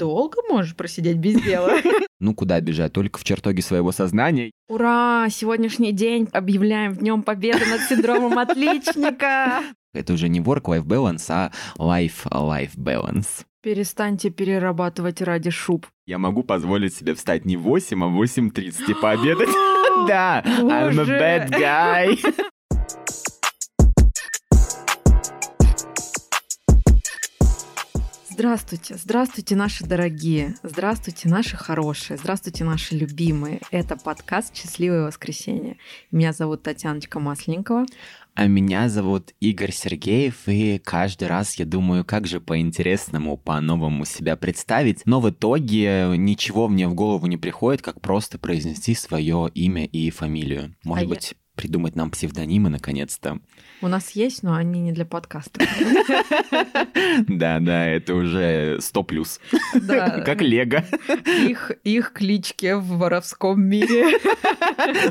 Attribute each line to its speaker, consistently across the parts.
Speaker 1: долго можешь просидеть без дела.
Speaker 2: Ну, куда бежать? Только в чертоге своего сознания.
Speaker 1: Ура! Сегодняшний день объявляем Днем Победы над синдромом отличника.
Speaker 2: Это уже не work-life balance, а life-life balance.
Speaker 1: Перестаньте перерабатывать ради шуб.
Speaker 2: Я могу позволить себе встать не в 8, а в 8.30 и пообедать. Да, I'm a bad guy.
Speaker 1: Здравствуйте, здравствуйте, наши дорогие, здравствуйте, наши хорошие, здравствуйте, наши любимые. Это подкаст «Счастливое воскресенье». Меня зовут Татьяночка Масленникова.
Speaker 2: А меня зовут Игорь Сергеев, и каждый раз я думаю, как же по-интересному, по-новому себя представить. Но в итоге ничего мне в голову не приходит, как просто произнести свое имя и фамилию. Может
Speaker 1: А
Speaker 2: быть, придумать нам псевдонимы наконец-то.
Speaker 1: У нас есть, но они не для подкаста.
Speaker 2: Да, да, это уже 100 плюс. Как Лего.
Speaker 1: Их, их клички в воровском мире.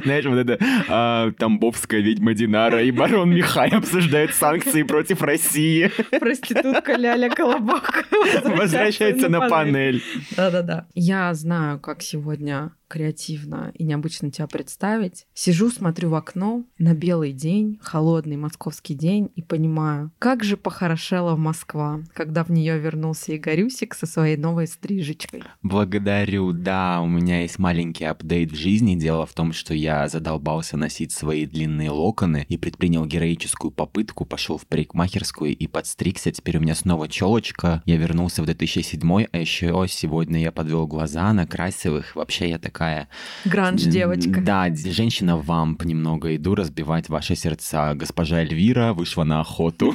Speaker 2: Знаешь, вот это а, Тамбовская ведьма Динара и барон Михай обсуждают санкции против России.
Speaker 1: Проститутка Ляля Колобок.
Speaker 2: Возвращается на панель.
Speaker 1: Да-да-да. Я знаю, как сегодня креативно и необычно тебя представить. Сижу, смотрю в окно на белый день, холодный московский день, и понимаю, как же похорошела Москва, когда в нее вернулся Игорюсик со своей новой стрижечкой.
Speaker 2: Благодарю. Да, у меня есть маленький апдейт в жизни. Дело в том, что я задолбался носить свои длинные локоны и предпринял героическую попытку, пошел в парикмахерскую и подстригся. Теперь у меня снова челочка. Я вернулся в 2007, а еще сегодня я подвел глаза, накрасил их. Вообще я такая...
Speaker 1: Гранж девочка.
Speaker 2: Да, женщина-вамп немного. Иду разбивать ваши сердца. Госпожа Эльвира вышла на охоту.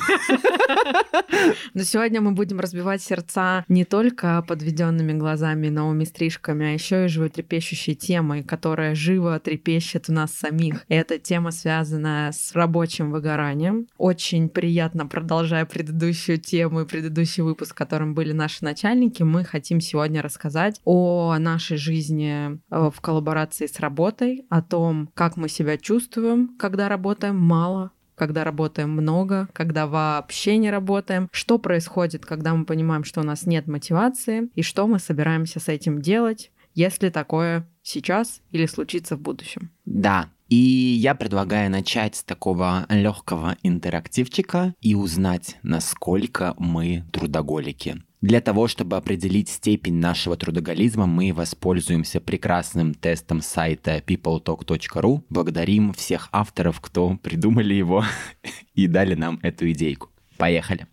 Speaker 1: Но сегодня мы будем разбивать сердца не только подведенными глазами, новыми стрижками, а еще и животрепещущей темой, которая живо трепещет в нас самих. И эта тема связана с рабочим выгоранием. Очень приятно, продолжая предыдущую тему и предыдущий выпуск, в котором были наши начальники, мы хотим сегодня рассказать о нашей жизни э, в коллаборации с работой, о том, как мы себя чувствуем, когда работаем мало, когда работаем много, когда вообще не работаем, что происходит, когда мы понимаем, что у нас нет мотивации, и что мы собираемся с этим делать, если такое сейчас или случится в будущем.
Speaker 2: Да, и я предлагаю начать с такого легкого интерактивчика и узнать, насколько мы трудоголики. Для того, чтобы определить степень нашего трудоголизма, мы воспользуемся прекрасным тестом сайта peopletalk.ru. Благодарим всех авторов, кто придумали его и дали нам эту идейку. Поехали.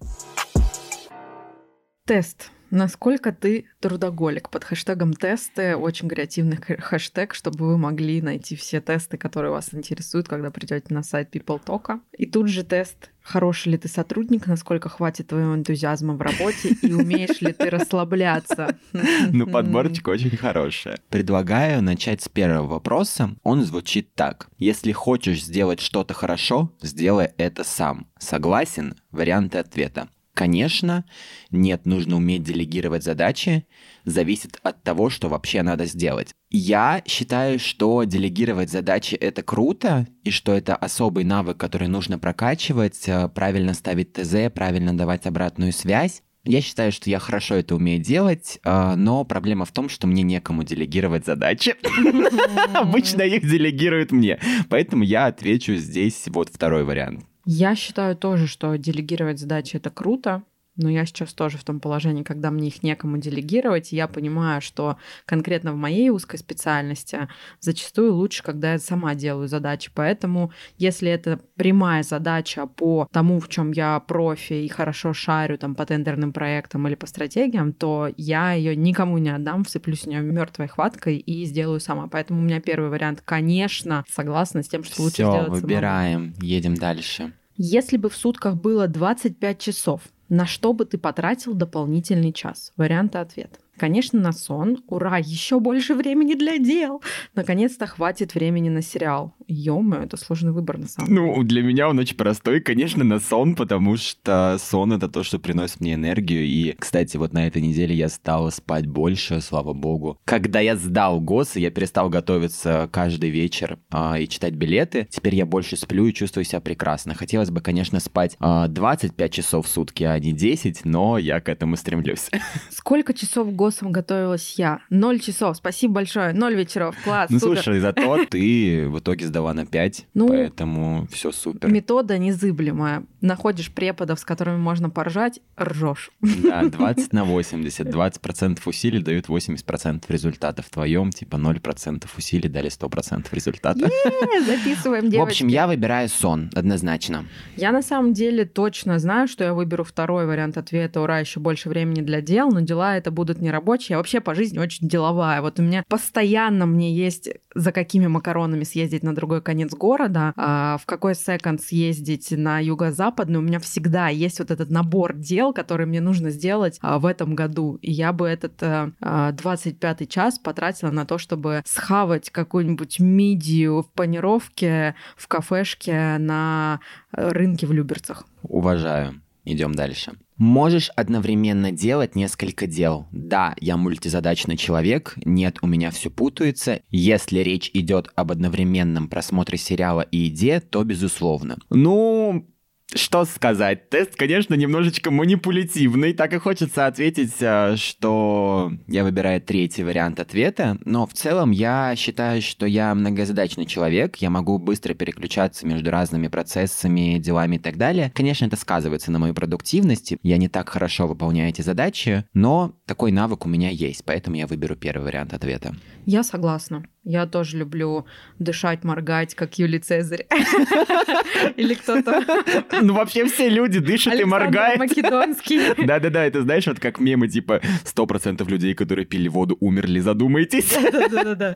Speaker 1: Тест. Насколько ты трудоголик? Под хэштегом тесты очень креативный хэ- хэштег, чтобы вы могли найти все тесты, которые вас интересуют, когда придете на сайт People Talk. И тут же тест Хороший ли ты сотрудник, насколько хватит твоего энтузиазма в работе и умеешь ли ты расслабляться?
Speaker 2: Ну, подборочка очень хорошая. Предлагаю начать с первого вопроса. Он звучит так. Если хочешь сделать что-то хорошо, сделай это сам. Согласен? Варианты ответа. Конечно, нет, нужно уметь делегировать задачи, зависит от того, что вообще надо сделать. Я считаю, что делегировать задачи это круто, и что это особый навык, который нужно прокачивать, э, правильно ставить ТЗ, правильно давать обратную связь. Я считаю, что я хорошо это умею делать, э, но проблема в том, что мне некому делегировать задачи. Обычно их делегируют мне. Поэтому я отвечу здесь вот второй вариант.
Speaker 1: Я считаю тоже, что делегировать задачи это круто, но я сейчас тоже в том положении, когда мне их некому делегировать, и я понимаю, что конкретно в моей узкой специальности зачастую лучше, когда я сама делаю задачи. Поэтому, если это прямая задача по тому, в чем я профи и хорошо шарю там по тендерным проектам или по стратегиям, то я ее никому не отдам, вцеплюсь в нее мертвой хваткой и сделаю сама. Поэтому у меня первый вариант, конечно, согласна с тем, что лучше
Speaker 2: Все,
Speaker 1: сделать самому.
Speaker 2: выбираем, едем дальше.
Speaker 1: Если бы в сутках было 25 часов, на что бы ты потратил дополнительный час? Варианты ответа. Конечно, на сон. Ура, еще больше времени для дел. Наконец-то хватит времени на сериал. ё это сложный выбор на самом
Speaker 2: деле. Ну, для меня он очень простой, конечно, на сон, потому что сон — это то, что приносит мне энергию. И, кстати, вот на этой неделе я стал спать больше, слава богу. Когда я сдал ГОС, я перестал готовиться каждый вечер а, и читать билеты. Теперь я больше сплю и чувствую себя прекрасно. Хотелось бы, конечно, спать а, 25 часов в сутки, а не 10, но я к этому стремлюсь.
Speaker 1: Сколько часов ГОСом готовилась я? Ноль часов. Спасибо большое. Ноль вечеров. Класс.
Speaker 2: Ну, супер. слушай, зато ты в итоге сдала на 5, ну, поэтому все супер.
Speaker 1: Метода незыблемая. Находишь преподов, с которыми можно поржать, ржешь.
Speaker 2: Да, 20 на 80. 20% усилий дают 80% результата. В твоем типа 0% усилий дали 100% результата.
Speaker 1: записываем, девочки.
Speaker 2: В общем, я выбираю сон, однозначно.
Speaker 1: Я на самом деле точно знаю, что я выберу второй вариант ответа. Ура, еще больше времени для дел, но дела это будут не рабочие. Я вообще по жизни очень деловая. Вот у меня постоянно мне есть за какими макаронами съездить на другой конец города, а в какой секонд съездить на юго-западный. У меня всегда есть вот этот набор дел, которые мне нужно сделать а, в этом году. И я бы этот а, 25-й час потратила на то, чтобы схавать какую-нибудь мидию в панировке в кафешке на э, рынке в Люберцах.
Speaker 2: Уважаю. Идем дальше. Можешь одновременно делать несколько дел. Да, я мультизадачный человек, нет, у меня все путается. Если речь идет об одновременном просмотре сериала и еде, то безусловно. Ну, что сказать? Тест, конечно, немножечко манипулятивный. Так и хочется ответить, э, что я выбираю третий вариант ответа. Но в целом я считаю, что я многозадачный человек. Я могу быстро переключаться между разными процессами, делами и так далее. Конечно, это сказывается на моей продуктивности. Я не так хорошо выполняю эти задачи, но такой навык у меня есть. Поэтому я выберу первый вариант ответа.
Speaker 1: Я согласна. Я тоже люблю дышать, моргать, как Юлий Цезарь. Или кто-то...
Speaker 2: Ну, вообще все люди дышат и моргают.
Speaker 1: Македонский.
Speaker 2: Да-да-да, это знаешь, вот как мемы, типа, сто процентов людей, которые пили воду, умерли, задумайтесь.
Speaker 1: Да-да-да.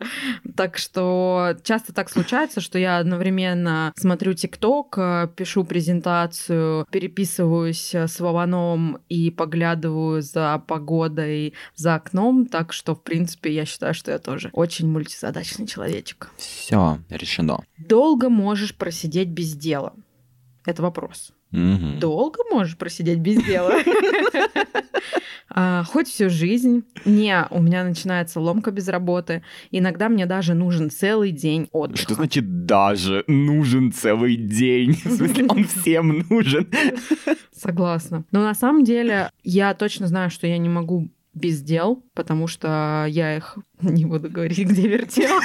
Speaker 1: Так что часто так случается, что я одновременно смотрю ТикТок, пишу презентацию, переписываюсь с Вованом и поглядываю за погодой за окном, так что, в принципе, я считаю, что я тоже очень мультизадачный задачный человечек.
Speaker 2: Все, решено.
Speaker 1: Долго можешь просидеть без дела? Это вопрос.
Speaker 2: Угу.
Speaker 1: Долго можешь просидеть без дела? А, хоть всю жизнь. Не, у меня начинается ломка без работы. Иногда мне даже нужен целый день отдыха.
Speaker 2: Что значит даже нужен целый день? В смысле, он всем нужен.
Speaker 1: Согласна. Но на самом деле я точно знаю, что я не могу без дел, потому что я их не буду говорить, где вертела.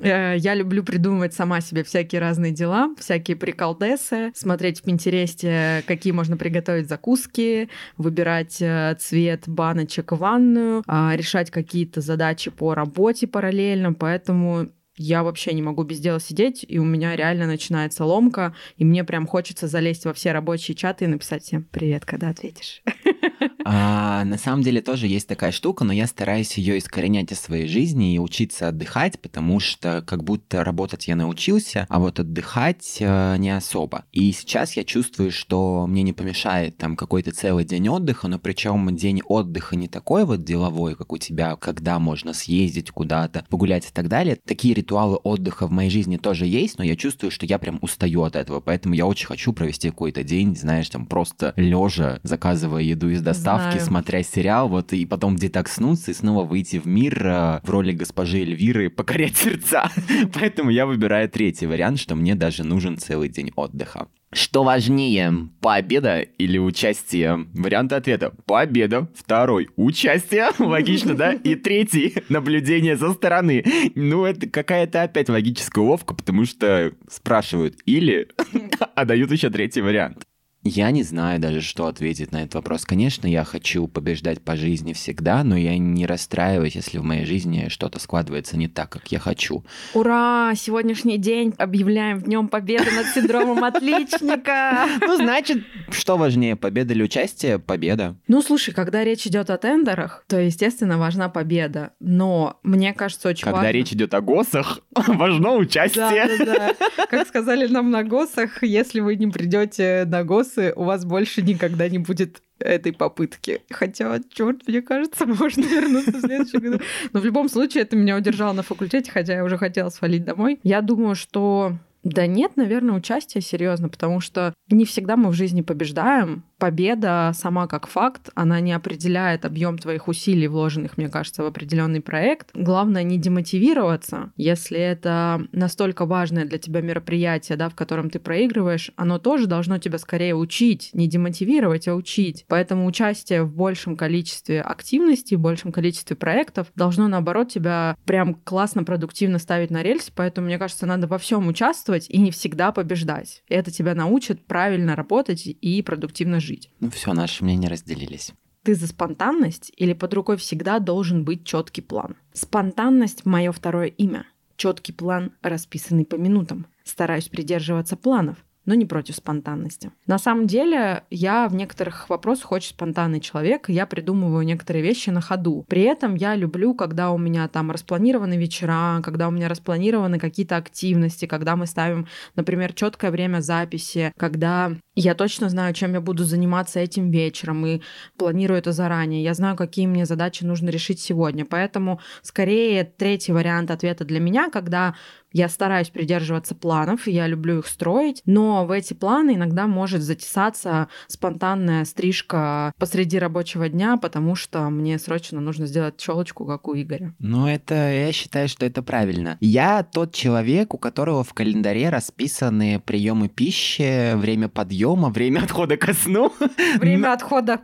Speaker 1: Э, я люблю придумывать сама себе всякие разные дела, всякие приколдесы, смотреть в Пинтересте, какие можно приготовить закуски, выбирать э, цвет баночек в ванную, а, решать какие-то задачи по работе параллельно, поэтому я вообще не могу без дела сидеть, и у меня реально начинается ломка, и мне прям хочется залезть во все рабочие чаты и написать всем «Привет, когда ответишь?»
Speaker 2: а, На самом деле тоже есть такая штука, но я стараюсь ее искоренять из своей жизни и учиться отдыхать, потому что как будто работать я научился, а вот отдыхать э, не особо. И сейчас я чувствую, что мне не помешает там какой-то целый день отдыха, но причем день отдыха не такой вот деловой, как у тебя, когда можно съездить куда-то, погулять и так далее. Такие ритуалы отдыха в моей жизни тоже есть, но я чувствую, что я прям устаю от этого, поэтому я очень хочу провести какой-то день, знаешь, там просто лежа, заказывая еду из доставки, Знаю. смотря сериал, вот и потом детокснуться и снова выйти в мир э, в роли госпожи Эльвиры, покорять сердца. Поэтому я выбираю третий вариант, что мне даже нужен целый день отдыха. Что важнее, победа или участие? Варианты ответа. Победа. Второй. Участие. Логично, да? И третий. Наблюдение со стороны. Ну, это какая-то опять логическая уловка, потому что спрашивают или, а дают еще третий вариант. Я не знаю даже, что ответить на этот вопрос. Конечно, я хочу побеждать по жизни всегда, но я не расстраиваюсь, если в моей жизни что-то складывается не так, как я хочу.
Speaker 1: Ура! Сегодняшний день объявляем Днем Победы над синдромом отличника.
Speaker 2: Ну, значит, что важнее, победа или участие? Победа.
Speaker 1: Ну, слушай, когда речь идет о тендерах, то, естественно, важна победа. Но мне кажется, очень
Speaker 2: когда важно... Когда речь идет о ГОСах, важно участие.
Speaker 1: Да, да, да. Как сказали нам на ГОСах, если вы не придете на ГОС, у вас больше никогда не будет этой попытки. Хотя, черт, мне кажется, можно вернуться в следующем году. Но в любом случае это меня удержало на факультете, хотя я уже хотела свалить домой. Я думаю, что да нет, наверное, участие серьезно, потому что не всегда мы в жизни побеждаем, победа сама как факт, она не определяет объем твоих усилий, вложенных, мне кажется, в определенный проект. Главное не демотивироваться, если это настолько важное для тебя мероприятие, да, в котором ты проигрываешь, оно тоже должно тебя скорее учить, не демотивировать, а учить. Поэтому участие в большем количестве активностей, в большем количестве проектов должно, наоборот, тебя прям классно, продуктивно ставить на рельсы, поэтому, мне кажется, надо во всем участвовать и не всегда побеждать. Это тебя научит правильно работать и продуктивно жить жить.
Speaker 2: Ну все, наши мнения разделились.
Speaker 1: Ты за спонтанность или под рукой всегда должен быть четкий план? Спонтанность — мое второе имя. Четкий план, расписанный по минутам. Стараюсь придерживаться планов но не против спонтанности. На самом деле, я в некоторых вопросах очень спонтанный человек, я придумываю некоторые вещи на ходу. При этом я люблю, когда у меня там распланированы вечера, когда у меня распланированы какие-то активности, когда мы ставим, например, четкое время записи, когда я точно знаю, чем я буду заниматься этим вечером и планирую это заранее. Я знаю, какие мне задачи нужно решить сегодня. Поэтому скорее третий вариант ответа для меня, когда я стараюсь придерживаться планов, я люблю их строить, но в эти планы иногда может затесаться спонтанная стрижка посреди рабочего дня, потому что мне срочно нужно сделать челочку, как у Игоря.
Speaker 2: Ну, это, я считаю, что это правильно. Я тот человек, у которого в календаре расписаны приемы пищи, время подъема, время отхода ко сну.
Speaker 1: Время отхода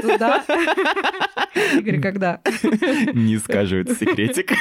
Speaker 1: туда. Игорь, когда?
Speaker 2: Не скажу, это секретик.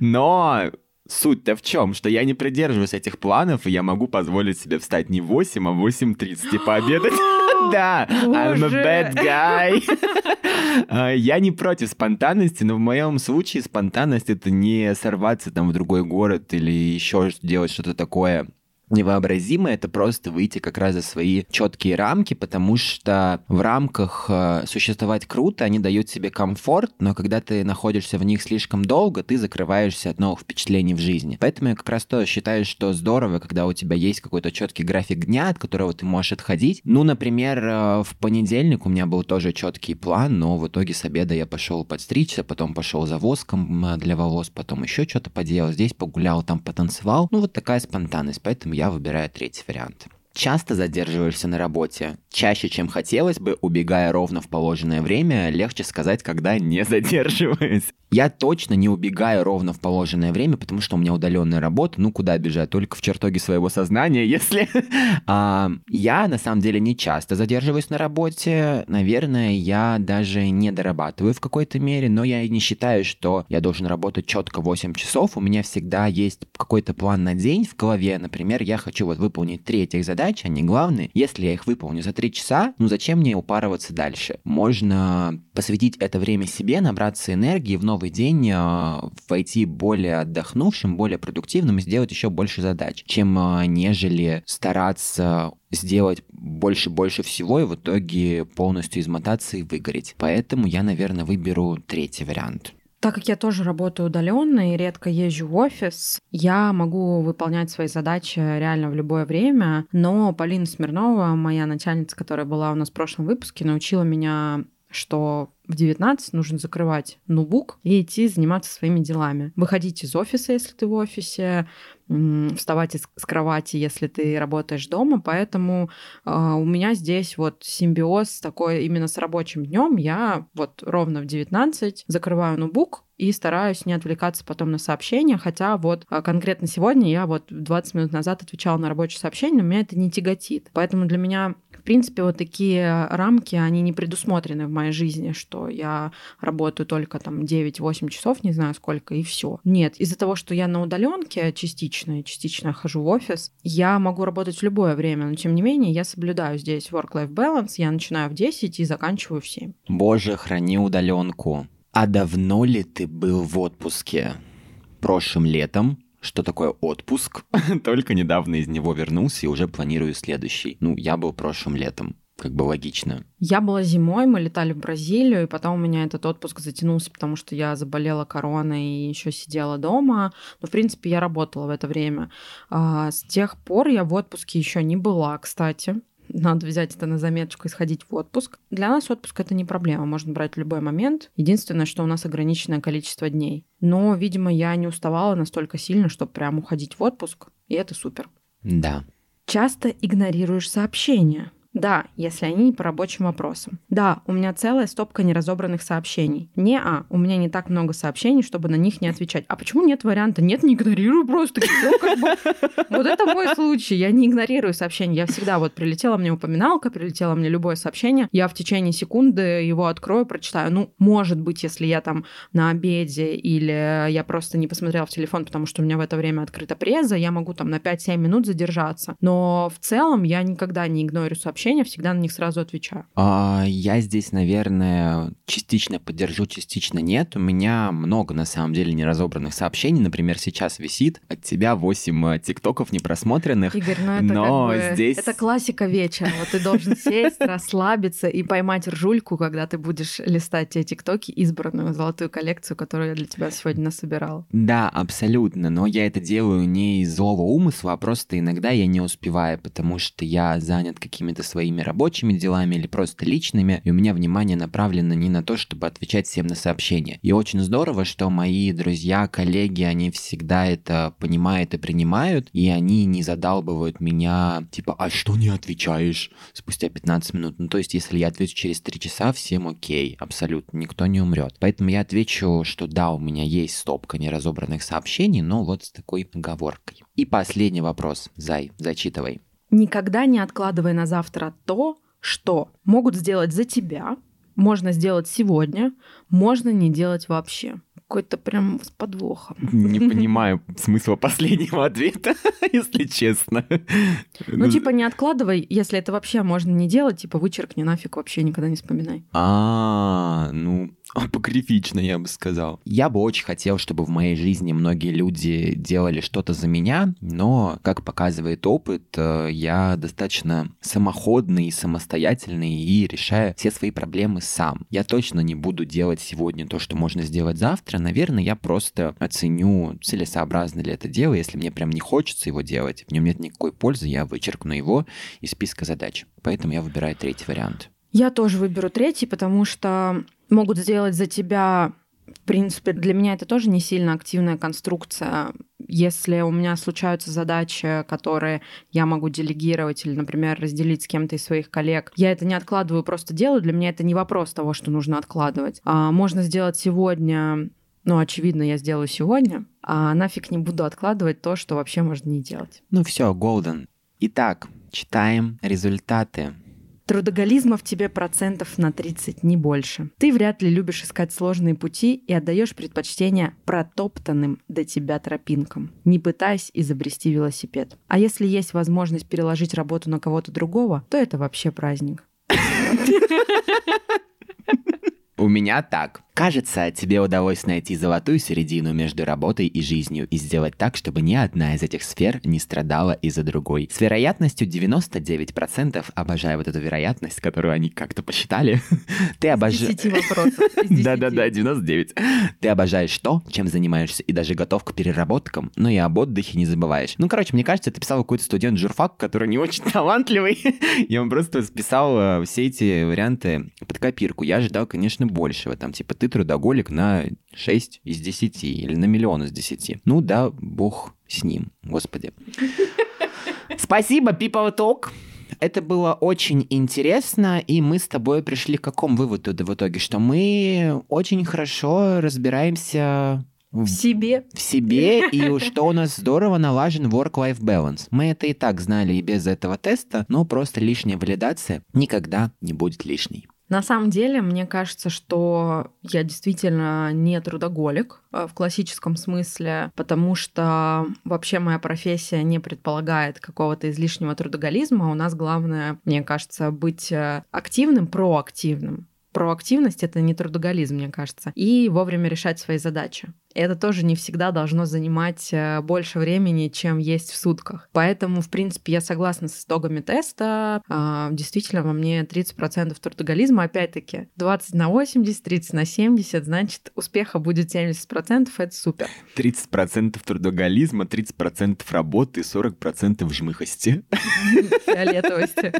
Speaker 2: Но Суть-то в чем? Что я не придерживаюсь этих планов, и я могу позволить себе встать не в 8, а в 8.30 и пообедать. Да, I'm a bad guy. А, я не против спонтанности, но в моем случае спонтанность это не сорваться там в другой город или еще делать что-то такое невообразимо, это просто выйти как раз за свои четкие рамки, потому что в рамках э, существовать круто, они дают себе комфорт, но когда ты находишься в них слишком долго, ты закрываешься от новых впечатлений в жизни. Поэтому я как раз то считаю, что здорово, когда у тебя есть какой-то четкий график дня, от которого ты можешь отходить. Ну, например, э, в понедельник у меня был тоже четкий план, но в итоге с обеда я пошел подстричься, потом пошел за воском э, для волос, потом еще что-то поделал, здесь погулял, там потанцевал. Ну, вот такая спонтанность, поэтому я я выбираю третий вариант. Часто задерживаешься на работе? Чаще, чем хотелось бы, убегая ровно в положенное время, легче сказать, когда не задерживаюсь. Я точно не убегаю ровно в положенное время, потому что у меня удаленная работа. Ну, куда бежать? Только в чертоге своего сознания, если... а, я, на самом деле, не часто задерживаюсь на работе. Наверное, я даже не дорабатываю в какой-то мере, но я не считаю, что я должен работать четко 8 часов. У меня всегда есть какой-то план на день в голове. Например, я хочу вот выполнить три этих задачи, они главные. Если я их выполню за 3 часа, ну зачем мне упарываться дальше? Можно посвятить это время себе, набраться энергии в новый день а, войти более отдохнувшим, более продуктивным и сделать еще больше задач, чем а, нежели стараться сделать больше-больше всего и в итоге полностью измотаться и выгореть. Поэтому я, наверное, выберу третий вариант.
Speaker 1: Так как я тоже работаю удаленно и редко езжу в офис, я могу выполнять свои задачи реально в любое время. Но Полина Смирнова, моя начальница, которая была у нас в прошлом выпуске, научила меня что в 19 нужно закрывать ноутбук и идти заниматься своими делами. Выходить из офиса, если ты в офисе, вставать с кровати, если ты работаешь дома. Поэтому э, у меня здесь вот симбиоз такой именно с рабочим днем. Я вот ровно в 19 закрываю ноутбук, и стараюсь не отвлекаться потом на сообщения, хотя вот а, конкретно сегодня я вот 20 минут назад отвечала на рабочее сообщение, но меня это не тяготит. Поэтому для меня в принципе, вот такие рамки, они не предусмотрены в моей жизни, что я работаю только там 9-8 часов, не знаю сколько, и все. Нет, из-за того, что я на удаленке частично, частично хожу в офис, я могу работать в любое время, но тем не менее я соблюдаю здесь work-life balance, я начинаю в 10 и заканчиваю в 7.
Speaker 2: Боже, храни удаленку. А давно ли ты был в отпуске? Прошлым летом что такое отпуск. Только недавно из него вернулся и уже планирую следующий. Ну, я был прошлым летом как бы логично.
Speaker 1: Я была зимой, мы летали в Бразилию, и потом у меня этот отпуск затянулся, потому что я заболела короной и еще сидела дома. Но, в принципе, я работала в это время. А, с тех пор я в отпуске еще не была, кстати. Надо взять это на заметочку и сходить в отпуск. Для нас отпуск это не проблема, можно брать в любой момент. Единственное, что у нас ограниченное количество дней. Но, видимо, я не уставала настолько сильно, чтобы прям уходить в отпуск, и это супер.
Speaker 2: Да.
Speaker 1: Часто игнорируешь сообщения. Да, если они не по рабочим вопросам. Да, у меня целая стопка неразобранных сообщений. Не, а, у меня не так много сообщений, чтобы на них не отвечать. А почему нет варианта? Нет, не игнорирую просто. Всё, как бы. Вот это мой случай. Я не игнорирую сообщения. Я всегда вот прилетела мне упоминалка, прилетело мне любое сообщение. Я в течение секунды его открою, прочитаю. Ну, может быть, если я там на обеде или я просто не посмотрела в телефон, потому что у меня в это время открыта преза, я могу там на 5-7 минут задержаться. Но в целом я никогда не игнорю сообщения, всегда на них сразу отвечаю.
Speaker 2: А, я здесь, наверное, частично поддержу, частично нет. У меня много, на самом деле, неразобранных сообщений. Например, сейчас висит от тебя 8 э, тиктоков непросмотренных.
Speaker 1: Игорь, ну это
Speaker 2: но
Speaker 1: как бы...
Speaker 2: здесь...
Speaker 1: Это классика вечера. Вот ты должен сесть, расслабиться и поймать ржульку, когда ты будешь листать те тиктоки, избранную золотую коллекцию, которую я для тебя сегодня насобирала.
Speaker 2: Да, абсолютно. Но я это делаю не из злого умысла, а просто иногда я не успеваю, потому что я занят какими-то своими рабочими делами или просто личными, и у меня внимание направлено не на то, чтобы отвечать всем на сообщения. И очень здорово, что мои друзья, коллеги, они всегда это понимают и принимают, и они не задалбывают меня, типа, а что не отвечаешь спустя 15 минут? Ну, то есть, если я отвечу через 3 часа, всем окей, абсолютно, никто не умрет. Поэтому я отвечу, что да, у меня есть стопка неразобранных сообщений, но вот с такой оговоркой. И последний вопрос, Зай, зачитывай.
Speaker 1: Никогда не откладывай на завтра то, что могут сделать за тебя, можно сделать сегодня, можно не делать вообще. Какой-то прям с подвохом.
Speaker 2: Не понимаю смысла последнего ответа, если честно.
Speaker 1: Ну, типа, не откладывай, если это вообще можно не делать, типа, вычеркни нафиг, вообще никогда не вспоминай.
Speaker 2: А, ну, апокрифично, я бы сказал. Я бы очень хотел, чтобы в моей жизни многие люди делали что-то за меня, но, как показывает опыт, э, я достаточно самоходный, самостоятельный и решаю все свои проблемы сам. Я точно не буду делать сегодня то, что можно сделать завтра. Наверное, я просто оценю, целесообразно ли это дело. Если мне прям не хочется его делать, в нем нет никакой пользы, я вычеркну его из списка задач. Поэтому я выбираю третий вариант.
Speaker 1: Я тоже выберу третий, потому что могут сделать за тебя в принципе, для меня это тоже не сильно активная конструкция. Если у меня случаются задачи, которые я могу делегировать или, например, разделить с кем-то из своих коллег, я это не откладываю, просто делаю. Для меня это не вопрос того, что нужно откладывать. А можно сделать сегодня ну, очевидно, я сделаю сегодня, а нафиг не буду откладывать то, что вообще можно не делать.
Speaker 2: Ну все, Голден. Итак, читаем результаты.
Speaker 1: Трудоголизма в тебе процентов на 30, не больше. Ты вряд ли любишь искать сложные пути и отдаешь предпочтение протоптанным до тебя тропинкам, не пытаясь изобрести велосипед. А если есть возможность переложить работу на кого-то другого, то это вообще праздник.
Speaker 2: У меня так. Кажется, тебе удалось найти золотую середину между работой и жизнью и сделать так, чтобы ни одна из этих сфер не страдала из-за другой. С вероятностью 99%, обожаю вот эту вероятность, которую они как-то посчитали, ты обожаешь... Да-да-да, 99. Ты обожаешь то, чем занимаешься, и даже готов к переработкам, но и об отдыхе не забываешь. Ну, короче, мне кажется, ты писал какой-то студент журфак, который не очень талантливый, и он просто списал э, все эти варианты под копирку. Я ожидал, конечно, большего. Там, типа, ты трудоголик на 6 из 10 или на миллион из 10. Ну да, бог с ним, господи. Спасибо, People Talk. Это было очень интересно, и мы с тобой пришли к какому выводу в итоге, что мы очень хорошо разбираемся
Speaker 1: в себе.
Speaker 2: В себе, и что у нас здорово налажен work-life balance. Мы это и так знали и без этого теста, но просто лишняя валидация никогда не будет лишней.
Speaker 1: На самом деле, мне кажется, что я действительно не трудоголик э, в классическом смысле, потому что вообще моя профессия не предполагает какого-то излишнего трудоголизма. У нас главное, мне кажется, быть э, активным, проактивным. Проактивность — это не трудоголизм, мне кажется, и вовремя решать свои задачи это тоже не всегда должно занимать э, больше времени, чем есть в сутках. Поэтому, в принципе, я согласна с итогами теста. А, действительно, во мне 30% трудоголизма. Опять-таки, 20 на 80, 30 на 70, значит, успеха будет 70%, это супер.
Speaker 2: 30% трудоголизма, 30% работы, 40% жмыхости.
Speaker 1: Фиолетовости.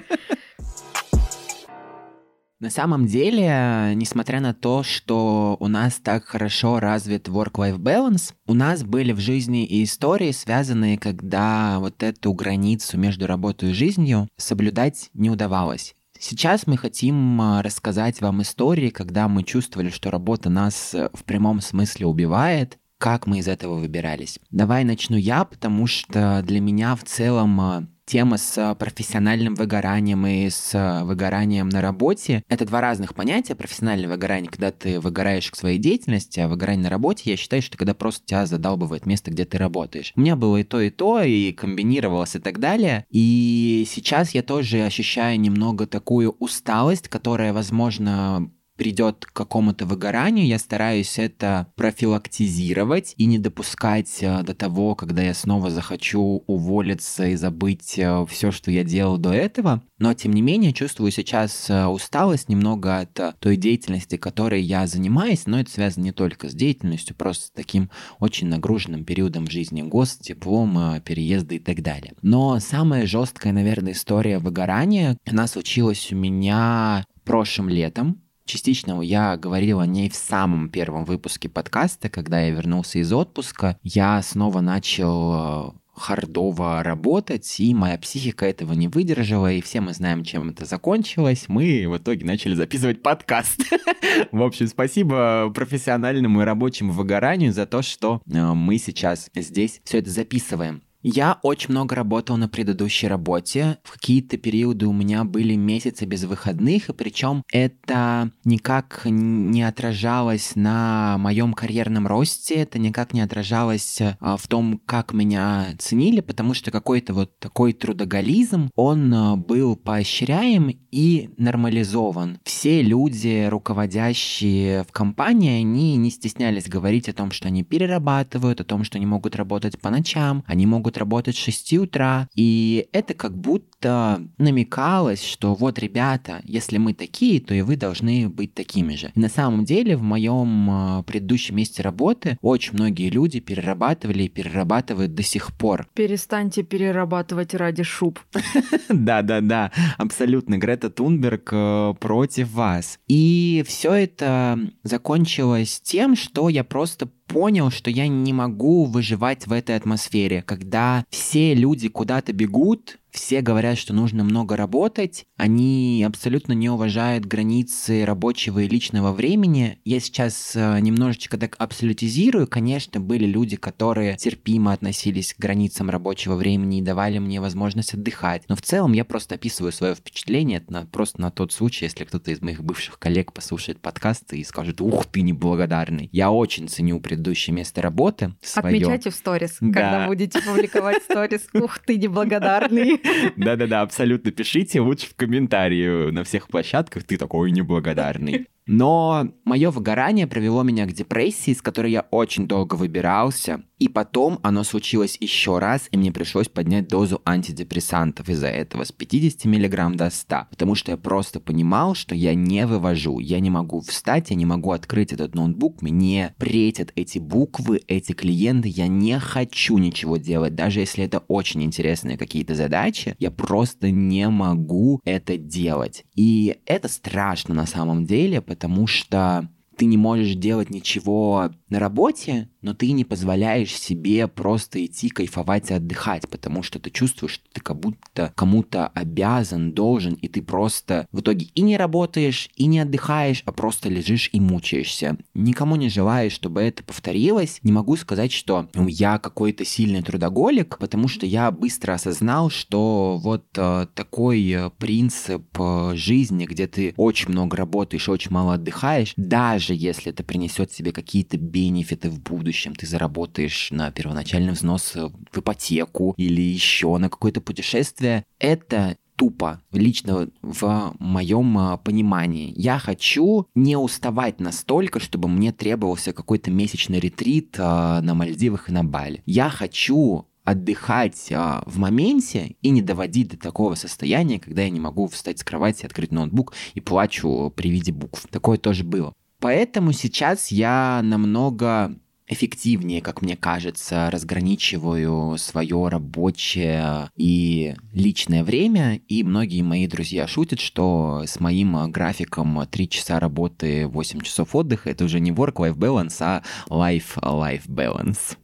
Speaker 2: На самом деле, несмотря на то, что у нас так хорошо развит work-life balance, у нас были в жизни и истории, связанные, когда вот эту границу между работой и жизнью соблюдать не удавалось. Сейчас мы хотим а, рассказать вам истории, когда мы чувствовали, что работа нас э, в прямом смысле убивает, как мы из этого выбирались. Давай начну я, потому что для меня в целом а, тема с профессиональным выгоранием и с выгоранием на работе — это два разных понятия. Профессиональное выгорание, когда ты выгораешь к своей деятельности, а выгорание на работе, я считаю, что когда просто тебя задалбывает место, где ты работаешь. У меня было и то, и то, и комбинировалось и так далее. И сейчас я тоже ощущаю немного такую усталость, которая, возможно, придет к какому-то выгоранию, я стараюсь это профилактизировать и не допускать э, до того, когда я снова захочу уволиться и забыть э, все, что я делал до этого. Но, тем не менее, чувствую сейчас э, усталость немного от той деятельности, которой я занимаюсь, но это связано не только с деятельностью, просто с таким очень нагруженным периодом жизни, гост, теплом, переезды и так далее. Но самая жесткая, наверное, история выгорания, она случилась у меня прошлым летом, Частично я говорил о ней в самом первом выпуске подкаста, когда я вернулся из отпуска. Я снова начал э, хардово работать, и моя психика этого не выдержала, и все мы знаем, чем это закончилось. Мы в итоге начали записывать подкаст. В общем, спасибо профессиональному и рабочему выгоранию за то, что э, мы сейчас здесь все это записываем. Я очень много работал на предыдущей работе. В какие-то периоды у меня были месяцы без выходных, и причем это никак не отражалось на моем карьерном росте, это никак не отражалось а, в том, как меня ценили, потому что какой-то вот такой трудоголизм, он а, был поощряем и нормализован. Все люди, руководящие в компании, они не стеснялись говорить о том, что они перерабатывают, о том, что они могут работать по ночам, они могут могут работать с 6 утра, и это как будто намекалось, что вот, ребята, если мы такие, то и вы должны быть такими же. И на самом деле в моем а, предыдущем месте работы очень многие люди перерабатывали и перерабатывают до сих пор.
Speaker 1: Перестаньте перерабатывать ради шуб.
Speaker 2: Да-да-да, абсолютно. Грета Тунберг э, против вас. И все это закончилось тем, что я просто понял, что я не могу выживать в этой атмосфере, когда все люди куда-то бегут, все говорят, что нужно много работать, они абсолютно не уважают границы рабочего и личного времени. Я сейчас э, немножечко так абсолютизирую. Конечно, были люди, которые терпимо относились к границам рабочего времени и давали мне возможность отдыхать. Но в целом я просто описываю свое впечатление это на, просто на тот случай, если кто-то из моих бывших коллег послушает подкасты и скажет, ух ты, неблагодарный. Я очень ценю предыдущее место работы.
Speaker 1: Свое. Отмечайте в сторис, да. когда будете публиковать сторис. Ух ты, неблагодарный.
Speaker 2: Да-да-да, абсолютно пишите, лучше в комментарии на всех площадках, ты такой неблагодарный. Но мое выгорание привело меня к депрессии, из которой я очень долго выбирался. И потом оно случилось еще раз, и мне пришлось поднять дозу антидепрессантов из-за этого с 50 мг до 100. Потому что я просто понимал, что я не вывожу, я не могу встать, я не могу открыть этот ноутбук, мне претят эти буквы, эти клиенты, я не хочу ничего делать, даже если это очень интересные какие-то задачи, я просто не могу это делать. И это страшно на самом деле, потому что ты не можешь делать ничего на работе, но ты не позволяешь себе просто идти кайфовать и отдыхать, потому что ты чувствуешь, что ты как будто кому-то обязан, должен, и ты просто в итоге и не работаешь, и не отдыхаешь, а просто лежишь и мучаешься. Никому не желаю, чтобы это повторилось. Не могу сказать, что я какой-то сильный трудоголик, потому что я быстро осознал, что вот э, такой э, принцип э, жизни, где ты очень много работаешь, очень мало отдыхаешь, даже если это принесет тебе какие-то бенефиты в будущем, ты заработаешь на первоначальный взнос в ипотеку или еще на какое-то путешествие, это тупо, лично в моем а, понимании. Я хочу не уставать настолько, чтобы мне требовался какой-то месячный ретрит а, на Мальдивах и на Бали. Я хочу отдыхать а, в моменте и не доводить до такого состояния, когда я не могу встать с кровати, открыть ноутбук и плачу при виде букв. Такое тоже было. Поэтому сейчас я намного эффективнее, как мне кажется, разграничиваю свое рабочее и личное время, и многие мои друзья шутят, что с моим графиком 3 часа работы, 8 часов отдыха, это уже не work-life balance, а life-life balance.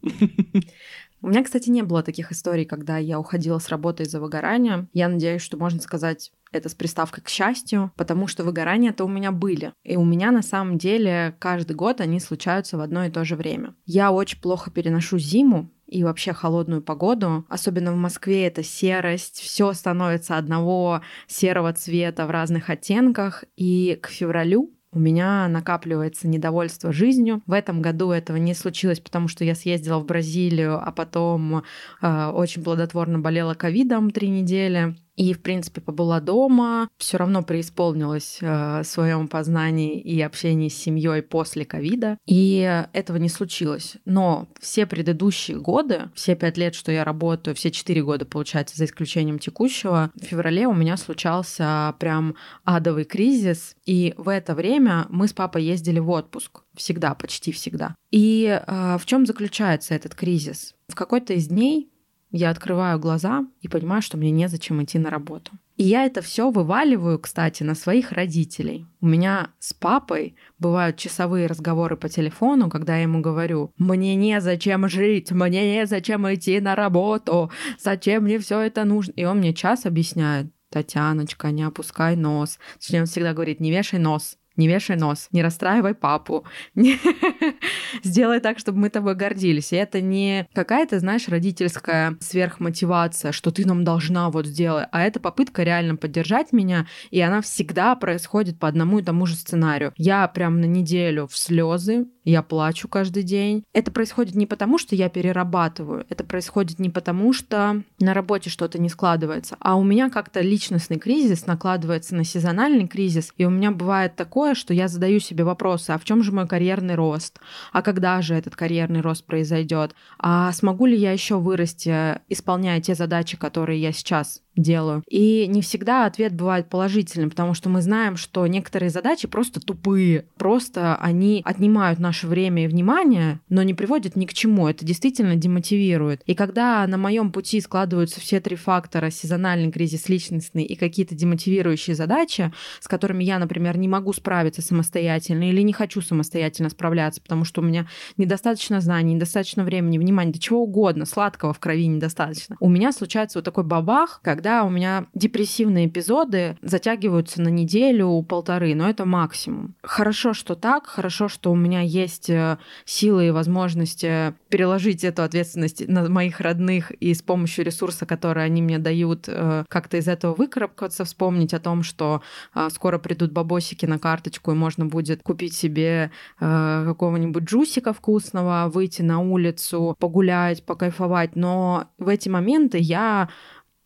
Speaker 1: У меня, кстати, не было таких историй, когда я уходила с работы из-за выгорания. Я надеюсь, что можно сказать это с приставкой к счастью, потому что выгорания-то у меня были. И у меня на самом деле каждый год они случаются в одно и то же время. Я очень плохо переношу зиму, и вообще холодную погоду. Особенно в Москве это серость, все становится одного серого цвета в разных оттенках. И к февралю у меня накапливается недовольство жизнью. В этом году этого не случилось, потому что я съездила в Бразилию, а потом э, очень плодотворно болела ковидом три недели и, в принципе, побыла дома, все равно преисполнилась э, в своем познании и общении с семьей после ковида, и этого не случилось. Но все предыдущие годы, все пять лет, что я работаю, все четыре года, получается, за исключением текущего, в феврале у меня случался прям адовый кризис, и в это время мы с папой ездили в отпуск. Всегда, почти всегда. И э, в чем заключается этот кризис? В какой-то из дней я открываю глаза и понимаю, что мне незачем идти на работу. И я это все вываливаю, кстати, на своих родителей. У меня с папой бывают часовые разговоры по телефону, когда я ему говорю, мне незачем жить, мне незачем идти на работу, зачем мне все это нужно. И он мне час объясняет, Татьяночка, не опускай нос. Точнее, он всегда говорит, не вешай нос не вешай нос, не расстраивай папу, сделай так, чтобы мы тобой гордились. И это не какая-то, знаешь, родительская сверхмотивация, что ты нам должна вот сделать, а это попытка реально поддержать меня, и она всегда происходит по одному и тому же сценарию. Я прям на неделю в слезы, я плачу каждый день. Это происходит не потому, что я перерабатываю, это происходит не потому, что на работе что-то не складывается, а у меня как-то личностный кризис накладывается на сезональный кризис, и у меня бывает такое, что я задаю себе вопросы, а в чем же мой карьерный рост? А когда же этот карьерный рост произойдет? А смогу ли я еще вырасти, исполняя те задачи, которые я сейчас делаю. И не всегда ответ бывает положительным, потому что мы знаем, что некоторые задачи просто тупые, просто они отнимают наше время и внимание, но не приводят ни к чему. Это действительно демотивирует. И когда на моем пути складываются все три фактора, сезональный кризис личностный и какие-то демотивирующие задачи, с которыми я, например, не могу справиться самостоятельно или не хочу самостоятельно справляться, потому что у меня недостаточно знаний, недостаточно времени, внимания, до чего угодно, сладкого в крови недостаточно. У меня случается вот такой бабах, когда когда у меня депрессивные эпизоды затягиваются на неделю-полторы, но это максимум. Хорошо, что так, хорошо, что у меня есть э, силы и возможности переложить эту ответственность на моих родных и с помощью ресурса, который они мне дают, э, как-то из этого выкарабкаться, вспомнить о том, что э, скоро придут бабосики на карточку, и можно будет купить себе какого-нибудь джусика вкусного, выйти на улицу, погулять, покайфовать. Но в эти моменты я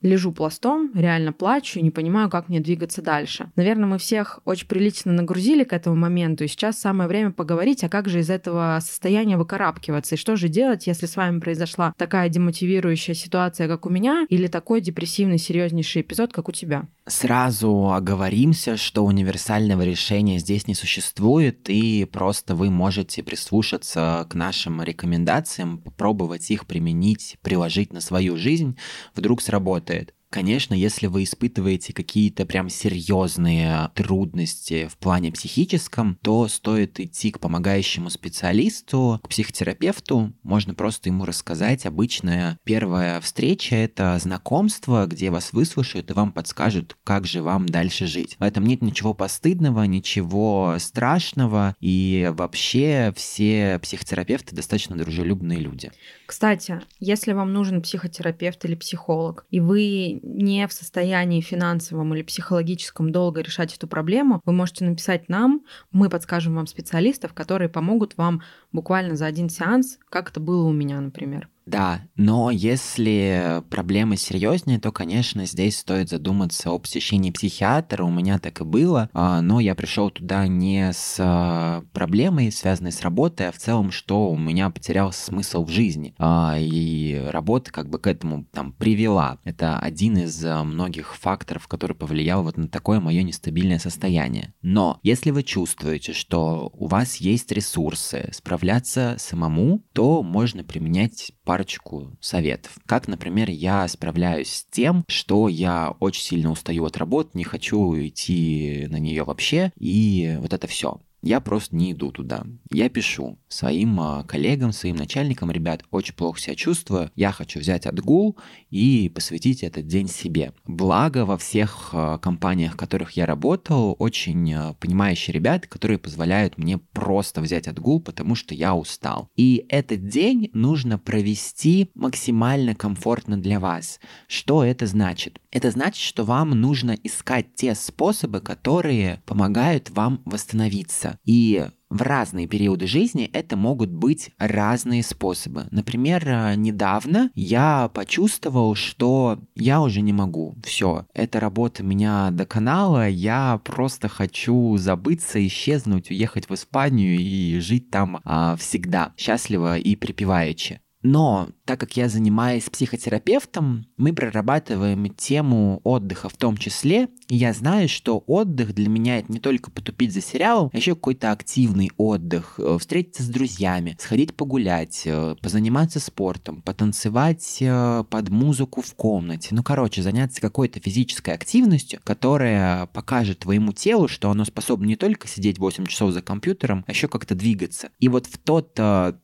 Speaker 1: лежу пластом, реально плачу не понимаю, как мне двигаться дальше. Наверное, мы всех очень прилично нагрузили к этому моменту, и сейчас самое время поговорить, а как же из этого состояния выкарабкиваться, и что же делать, если с вами произошла такая демотивирующая ситуация, как у меня, или такой депрессивный, серьезнейший эпизод, как у тебя.
Speaker 2: Сразу оговоримся, что универсального решения здесь не существует, и просто вы можете прислушаться к нашим рекомендациям, попробовать их применить, приложить на свою жизнь, вдруг сработает работает. Конечно, если вы испытываете какие-то прям серьезные трудности в плане психическом, то стоит идти к помогающему специалисту, к психотерапевту. Можно просто ему рассказать. Обычная первая встреча — это знакомство, где вас выслушают и вам подскажут, как же вам дальше жить. В этом нет ничего постыдного, ничего страшного, и вообще все психотерапевты достаточно дружелюбные люди.
Speaker 1: Кстати, если вам нужен психотерапевт или психолог, и вы не в состоянии финансовом или психологическом долго решать эту проблему, вы можете написать нам, мы подскажем вам специалистов, которые помогут вам буквально за один сеанс, как это было у меня, например.
Speaker 2: Да, но если проблемы серьезнее, то, конечно, здесь стоит задуматься о посещении психиатра. У меня так и было, а, но я пришел туда не с а, проблемой, связанной с работой, а в целом, что у меня потерялся смысл в жизни. А, и работа как бы к этому там привела. Это один из многих факторов, который повлиял вот на такое мое нестабильное состояние. Но если вы чувствуете, что у вас есть ресурсы справляться самому, то можно применять парочку советов. Как, например, я справляюсь с тем, что я очень сильно устаю от работы, не хочу идти на нее вообще, и вот это все я просто не иду туда. Я пишу своим а, коллегам, своим начальникам, ребят, очень плохо себя чувствую, я хочу взять отгул и посвятить этот день себе. Благо во всех а, компаниях, в которых я работал, очень а, понимающие ребята, которые позволяют мне просто взять отгул, потому что я устал. И этот день нужно провести максимально комфортно для вас. Что это значит? Это значит, что вам нужно искать те способы, которые помогают вам восстановиться. И в разные периоды жизни это могут быть разные способы. Например, э, недавно я почувствовал, что я уже не могу. Все, эта работа меня доконала, я просто хочу забыться, исчезнуть, уехать в Испанию и жить там а, всегда, счастливо и припеваючи. Но так как я занимаюсь психотерапевтом, мы прорабатываем тему отдыха в том числе, и я знаю, что отдых для меня это не только потупить за сериалом, а еще какой-то активный отдых, э, встретиться с друзьями, сходить погулять, э, позаниматься спортом, потанцевать э, под музыку в комнате. Ну, короче, заняться какой-то физической активностью, которая покажет твоему телу, что оно способно не только сидеть 8 часов за компьютером, а еще как-то двигаться. И вот в тот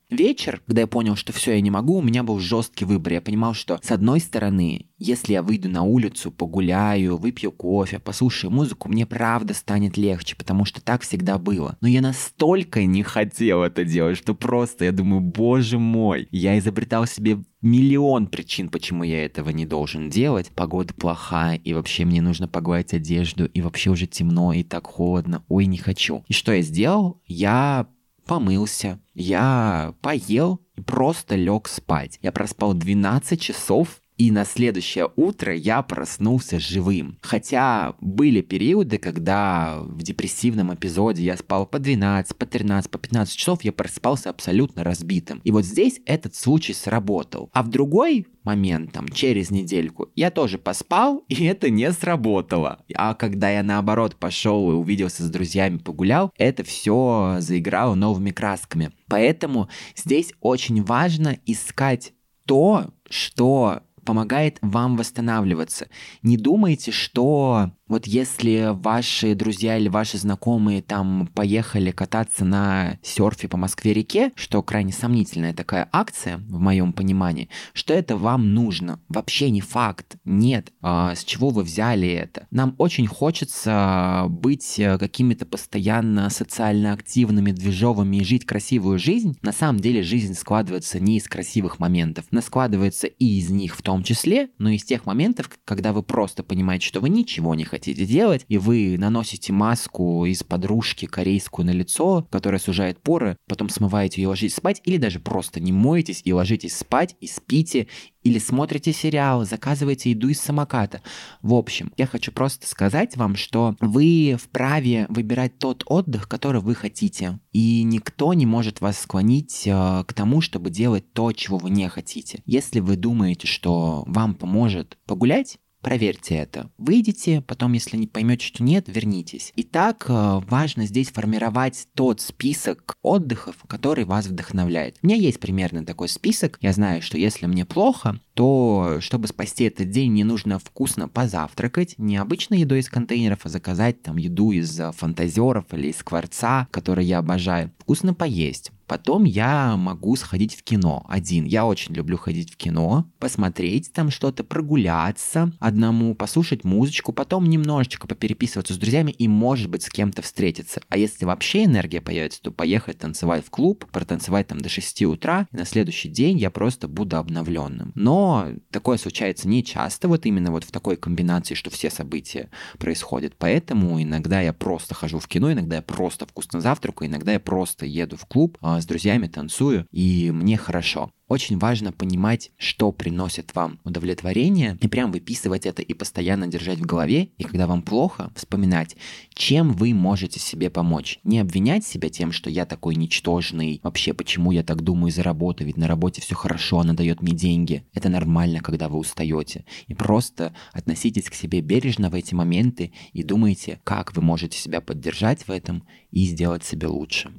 Speaker 2: вечер, когда я понял, что все, я не могу, у меня был жесткий выбор. Я понимал, что с одной стороны, если я выйду на улицу, погуляю, выпью кофе, послушаю музыку, мне правда станет легче, потому что так всегда было. Но я настолько не хотел это делать, что просто я думаю, боже мой, я изобретал себе миллион причин, почему я этого не должен делать. Погода плохая, и вообще мне нужно погладить одежду, и вообще уже темно, и так холодно. Ой, не хочу. И что я сделал? Я помылся, я поел и просто лег спать. Я проспал 12 часов и на следующее утро я проснулся живым. Хотя были периоды, когда в депрессивном эпизоде я спал по 12, по 13, по 15 часов, я просыпался абсолютно разбитым. И вот здесь этот случай сработал. А в другой момент, там, через недельку, я тоже поспал, и это не сработало. А когда я наоборот пошел и увиделся с друзьями, погулял, это все заиграло новыми красками. Поэтому здесь очень важно искать то, что помогает вам восстанавливаться. Не думайте, что вот если ваши друзья или ваши знакомые там поехали кататься на серфе по Москве-реке, что крайне сомнительная такая акция, в моем понимании, что это вам нужно. Вообще не факт. Нет. А, с чего вы взяли это? Нам очень хочется быть э, какими-то постоянно социально активными, движовыми и жить красивую жизнь. На самом деле жизнь складывается не из красивых моментов. Она складывается и из них в том числе, но из тех моментов, когда вы просто понимаете, что вы ничего не хотите хотите делать, и вы наносите маску из подружки корейскую на лицо, которая сужает поры, потом смываете ее и ложитесь спать, или даже просто не моетесь и ложитесь спать, и спите, или смотрите сериал, заказываете еду из самоката. В общем, я хочу просто сказать вам, что вы вправе выбирать тот отдых, который вы хотите. И никто не может вас склонить э, к тому, чтобы делать то, чего вы не хотите. Если вы думаете, что вам поможет погулять, Проверьте это. Выйдите, потом, если не поймете, что нет, вернитесь. Итак, э, важно здесь формировать тот список отдыхов, который вас вдохновляет. У меня есть примерно такой список. Я знаю, что если мне плохо, то чтобы спасти этот день, мне нужно вкусно позавтракать, не обычной едой из контейнеров, а заказать там еду из э, фантазеров или из скворца, который я обожаю. Вкусно поесть Потом я могу сходить в кино один. Я очень люблю ходить в кино, посмотреть там что-то, прогуляться одному, послушать музычку, потом немножечко попереписываться с друзьями и, может быть, с кем-то встретиться. А если вообще энергия появится, то поехать танцевать в клуб, протанцевать там до 6 утра, и на следующий день я просто буду обновленным. Но такое случается не часто, вот именно вот в такой комбинации, что все события происходят. Поэтому иногда я просто хожу в кино, иногда я просто вкусно завтракаю, иногда я просто еду в клуб, а, с друзьями танцую, и мне хорошо. Очень важно понимать, что приносит вам удовлетворение, и прям выписывать это и постоянно держать в голове, и когда вам плохо, вспоминать, чем вы можете себе помочь. Не обвинять себя тем, что я такой ничтожный, вообще почему я так думаю за работу, ведь на работе все хорошо, она дает мне деньги. Это нормально, когда вы устаете. И просто относитесь к себе бережно в эти моменты и думайте, как вы можете себя поддержать в этом и сделать себе лучше.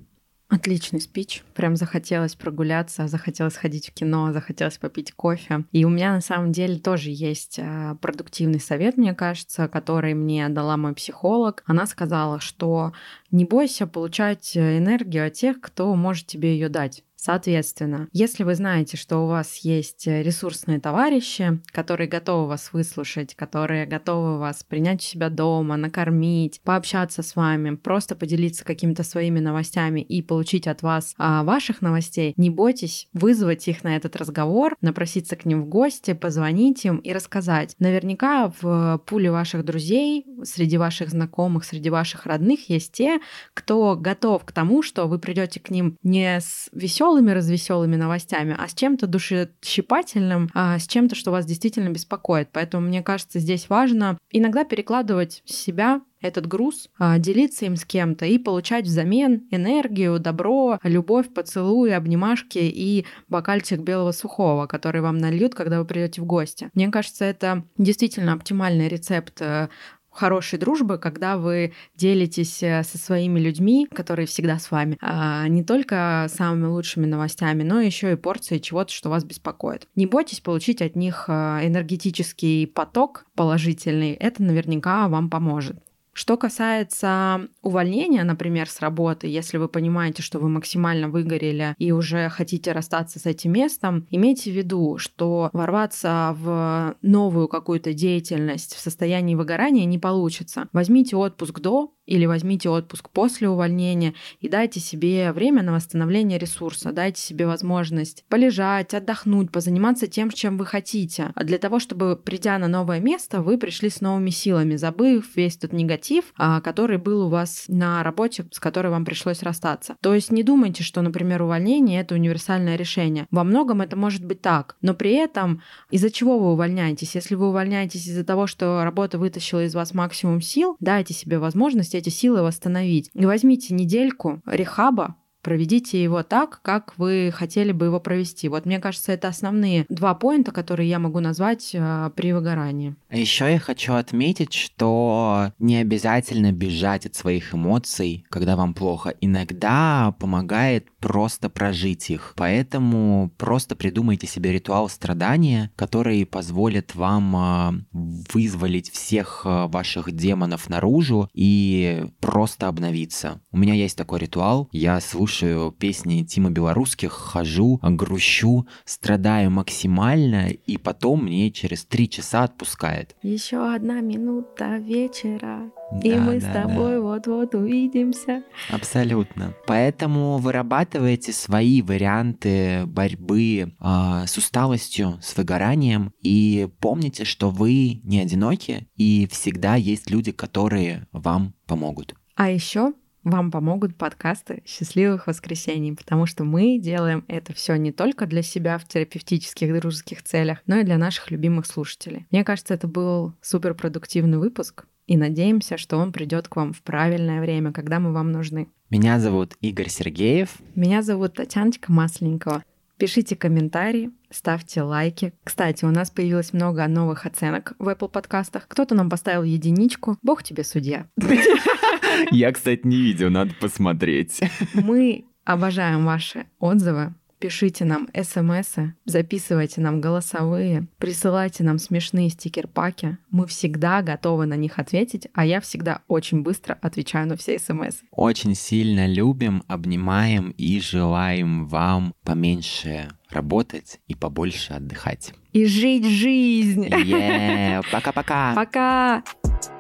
Speaker 1: Отличный спич. Прям захотелось прогуляться, захотелось ходить в кино, захотелось попить кофе. И у меня на самом деле тоже есть а, продуктивный совет, мне кажется, который мне дала мой психолог. Она сказала, что не бойся получать энергию от тех, кто может тебе ее дать. Соответственно, если вы знаете, что у вас есть ресурсные товарищи, которые готовы вас выслушать, которые готовы вас принять у себя дома, накормить, пообщаться с вами, просто поделиться какими-то своими новостями и получить от вас а, ваших новостей, не бойтесь вызвать их на этот разговор, напроситься к ним в гости, позвонить им и рассказать. Наверняка в пуле ваших друзей, среди ваших знакомых, среди ваших родных есть те, кто готов к тому, что вы придете к ним не с веселым веселыми, развеселыми новостями, а с чем-то душещипательным, а с чем-то, что вас действительно беспокоит. Поэтому мне кажется, здесь важно иногда перекладывать себя этот груз, а, делиться им с кем-то и получать взамен энергию, добро, любовь, поцелуи, обнимашки и бокальчик белого сухого, который вам нальют, когда вы придете в гости. Мне кажется, это действительно оптимальный рецепт э, хорошей дружбы, когда вы делитесь э, со своими людьми, которые всегда с вами, а, не только самыми лучшими новостями, но еще и порцией чего-то, что вас беспокоит. Не бойтесь получить от них э, энергетический поток положительный, это наверняка вам поможет. Что касается увольнения, например, с работы, если вы понимаете, что вы максимально выгорели и уже хотите расстаться с этим местом, имейте в виду, что ворваться в новую какую-то деятельность в состоянии выгорания не получится. Возьмите отпуск до или возьмите отпуск после увольнения и дайте себе время на восстановление ресурса, дайте себе возможность полежать, отдохнуть, позаниматься тем, чем вы хотите. А для того, чтобы, придя на новое место, вы пришли с новыми силами, забыв весь тот негатив, а, который был у вас на работе, с которой вам пришлось расстаться. То есть не думайте, что, например, увольнение — это универсальное решение. Во многом это может быть так, но при этом из-за чего вы увольняетесь? Если вы увольняетесь из-за того, что работа вытащила из вас максимум сил, дайте себе возможность эти силы восстановить. И возьмите недельку рехаба, проведите его так, как вы хотели бы его провести. Вот мне кажется, это основные два поинта, которые я могу назвать э, при выгорании.
Speaker 2: А еще я хочу отметить, что не обязательно бежать от своих эмоций, когда вам плохо. Иногда помогает просто прожить их. Поэтому просто придумайте себе ритуал страдания, который позволит вам э, вызволить всех э, ваших демонов наружу и просто обновиться. У меня есть такой ритуал. Я слушаю слушаю песни Тима Белорусских, хожу, грущу, страдаю максимально, и потом мне через три часа отпускает.
Speaker 1: Еще одна минута вечера, да, и мы да, с тобой да. вот-вот увидимся.
Speaker 2: Абсолютно. Поэтому вырабатывайте свои варианты борьбы э, с усталостью, с выгоранием, и помните, что вы не одиноки, и всегда есть люди, которые вам помогут.
Speaker 1: А еще вам помогут подкасты «Счастливых воскресений», потому что мы делаем это все не только для себя в терапевтических дружеских целях, но и для наших любимых слушателей. Мне кажется, это был суперпродуктивный выпуск, и надеемся, что он придет к вам в правильное время, когда мы вам нужны.
Speaker 2: Меня зовут Игорь Сергеев.
Speaker 1: Меня зовут Татьяночка Масленникова. Пишите комментарии, ставьте лайки. Кстати, у нас появилось много новых оценок в Apple подкастах. Кто-то нам поставил единичку. Бог тебе судья.
Speaker 2: Я, кстати, не видел, надо посмотреть.
Speaker 1: Мы обожаем ваши отзывы. Пишите нам смс, записывайте нам голосовые, присылайте нам смешные стикер-паки. Мы всегда готовы на них ответить, а я всегда очень быстро отвечаю на все смс.
Speaker 2: Очень сильно любим, обнимаем и желаем вам поменьше работать и побольше отдыхать.
Speaker 1: И жить жизнь.
Speaker 2: Yeah. Пока-пока.
Speaker 1: Пока. -пока. Пока.